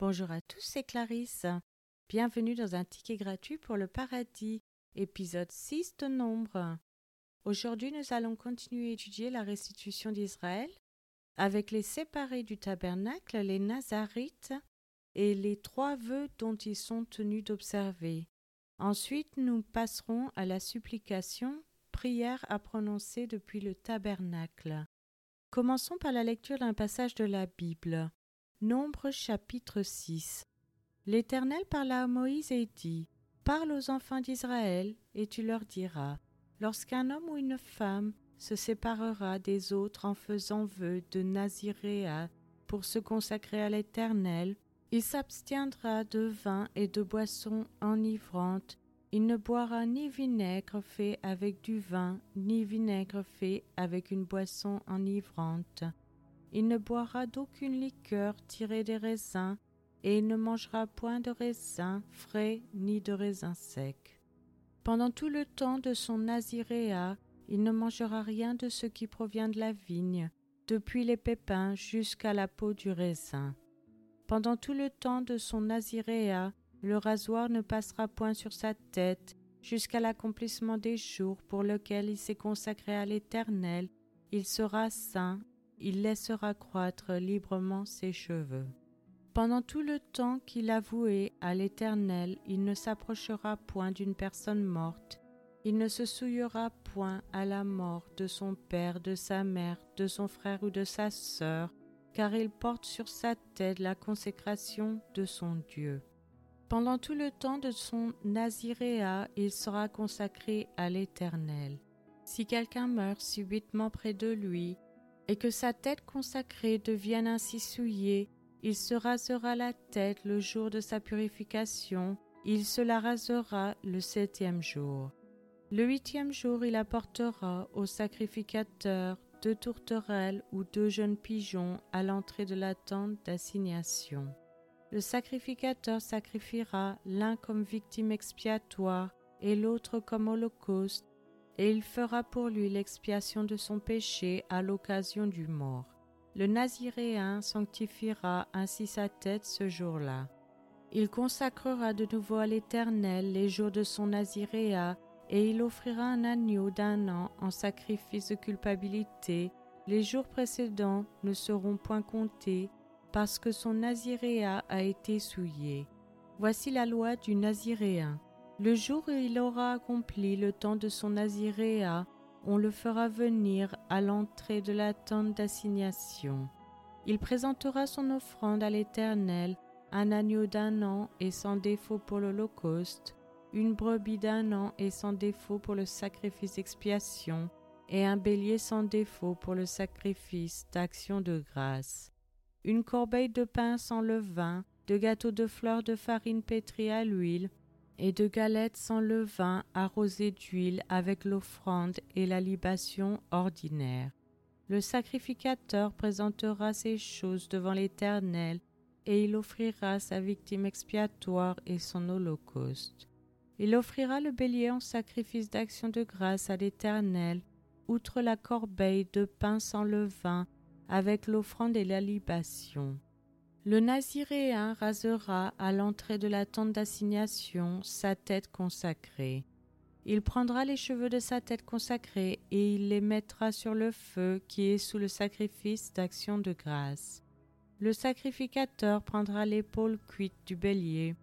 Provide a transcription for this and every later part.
Bonjour à tous, c'est Clarisse. Bienvenue dans un ticket gratuit pour le paradis, épisode 6 de Nombre. Aujourd'hui, nous allons continuer à étudier la restitution d'Israël avec les séparés du tabernacle, les Nazarites et les trois vœux dont ils sont tenus d'observer. Ensuite, nous passerons à la supplication, prière à prononcer depuis le tabernacle. Commençons par la lecture d'un passage de la Bible. Nombre chapitre 6. L'Éternel parla à Moïse et dit Parle aux enfants d'Israël, et tu leur diras Lorsqu'un homme ou une femme se séparera des autres en faisant vœu de Naziréa pour se consacrer à l'Éternel, il s'abstiendra de vin et de boissons enivrantes, il ne boira ni vinaigre fait avec du vin, ni vinaigre fait avec une boisson enivrante. Il ne boira d'aucune liqueur tirée des raisins, et il ne mangera point de raisins frais ni de raisins secs. Pendant tout le temps de son naziréa, il ne mangera rien de ce qui provient de la vigne, depuis les pépins jusqu'à la peau du raisin. Pendant tout le temps de son naziréa, le rasoir ne passera point sur sa tête jusqu'à l'accomplissement des jours pour lesquels il s'est consacré à l'Éternel. Il sera saint il laissera croître librement ses cheveux. Pendant tout le temps qu'il a voué à l'Éternel, il ne s'approchera point d'une personne morte, il ne se souillera point à la mort de son père, de sa mère, de son frère ou de sa sœur, car il porte sur sa tête la consécration de son Dieu. Pendant tout le temps de son naziréa, il sera consacré à l'Éternel. Si quelqu'un meurt subitement près de lui, et que sa tête consacrée devienne ainsi souillée, il se rasera la tête le jour de sa purification, il se la rasera le septième jour. Le huitième jour il apportera au sacrificateur deux tourterelles ou deux jeunes pigeons à l'entrée de la tente d'assignation. Le sacrificateur sacrifiera l'un comme victime expiatoire et l'autre comme holocauste et il fera pour lui l'expiation de son péché à l'occasion du mort. Le Naziréen sanctifiera ainsi sa tête ce jour-là. Il consacrera de nouveau à l'Éternel les jours de son Naziréa, et il offrira un agneau d'un an en sacrifice de culpabilité. Les jours précédents ne seront point comptés, parce que son Naziréa a été souillé. Voici la loi du Naziréen. Le jour où il aura accompli le temps de son naziréa, on le fera venir à l'entrée de la tente d'assignation. Il présentera son offrande à l'Éternel, un agneau d'un an et sans défaut pour l'Holocauste, une brebis d'un an et sans défaut pour le sacrifice d'expiation, et un bélier sans défaut pour le sacrifice d'action de grâce. Une corbeille de pain sans levain, de gâteaux de fleurs de farine pétrie à l'huile, et de galettes sans levain arrosées d'huile avec l'offrande et la libation ordinaire. Le sacrificateur présentera ces choses devant l'Éternel, et il offrira sa victime expiatoire et son holocauste. Il offrira le bélier en sacrifice d'action de grâce à l'Éternel, outre la corbeille de pain sans levain, avec l'offrande et la libation. Le Naziréen rasera à l'entrée de la tente d'assignation sa tête consacrée. Il prendra les cheveux de sa tête consacrée et il les mettra sur le feu qui est sous le sacrifice d'action de grâce. Le sacrificateur prendra l'épaule cuite du bélier,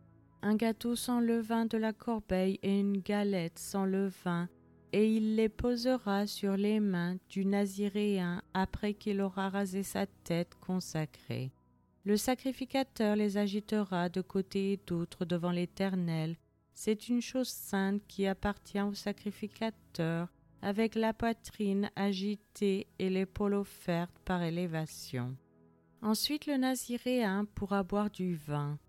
un gâteau sans levain de la corbeille et une galette sans levain, et il les posera sur les mains du Naziréen après qu'il aura rasé sa tête consacrée. Le sacrificateur les agitera de côté et d'autre devant l'Éternel. C'est une chose sainte qui appartient au sacrificateur, avec la poitrine agitée et l'épaule offerte par élévation. Ensuite le Naziréen pourra boire du vin.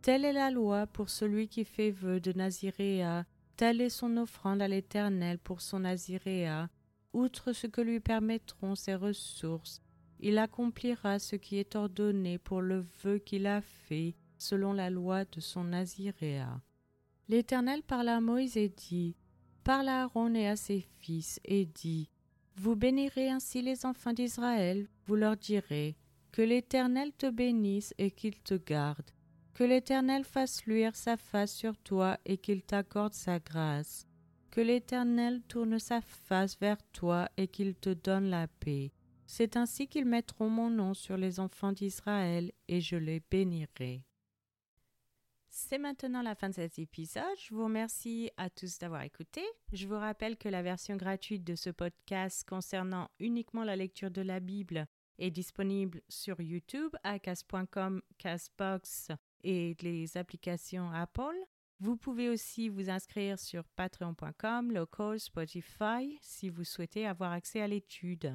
Telle est la loi pour celui qui fait vœu de Naziréa, telle est son offrande à l'Éternel pour son Naziréa, outre ce que lui permettront ses ressources, il accomplira ce qui est ordonné pour le vœu qu'il a fait selon la loi de son Naziréa. L'Éternel parla à Moïse et dit Parle à Aaron et à ses fils et dit Vous bénirez ainsi les enfants d'Israël, vous leur direz Que l'Éternel te bénisse et qu'il te garde, Que l'Éternel fasse luire sa face sur toi et qu'il t'accorde sa grâce. Que l'Éternel tourne sa face vers toi et qu'il te donne la paix. C'est ainsi qu'ils mettront mon nom sur les enfants d'Israël et je les bénirai. C'est maintenant la fin de cet épisode. Je vous remercie à tous d'avoir écouté. Je vous rappelle que la version gratuite de ce podcast concernant uniquement la lecture de la Bible est disponible sur YouTube, à cas.com, Casbox et les applications Apple. Vous pouvez aussi vous inscrire sur patreon.com, local, Spotify si vous souhaitez avoir accès à l'étude.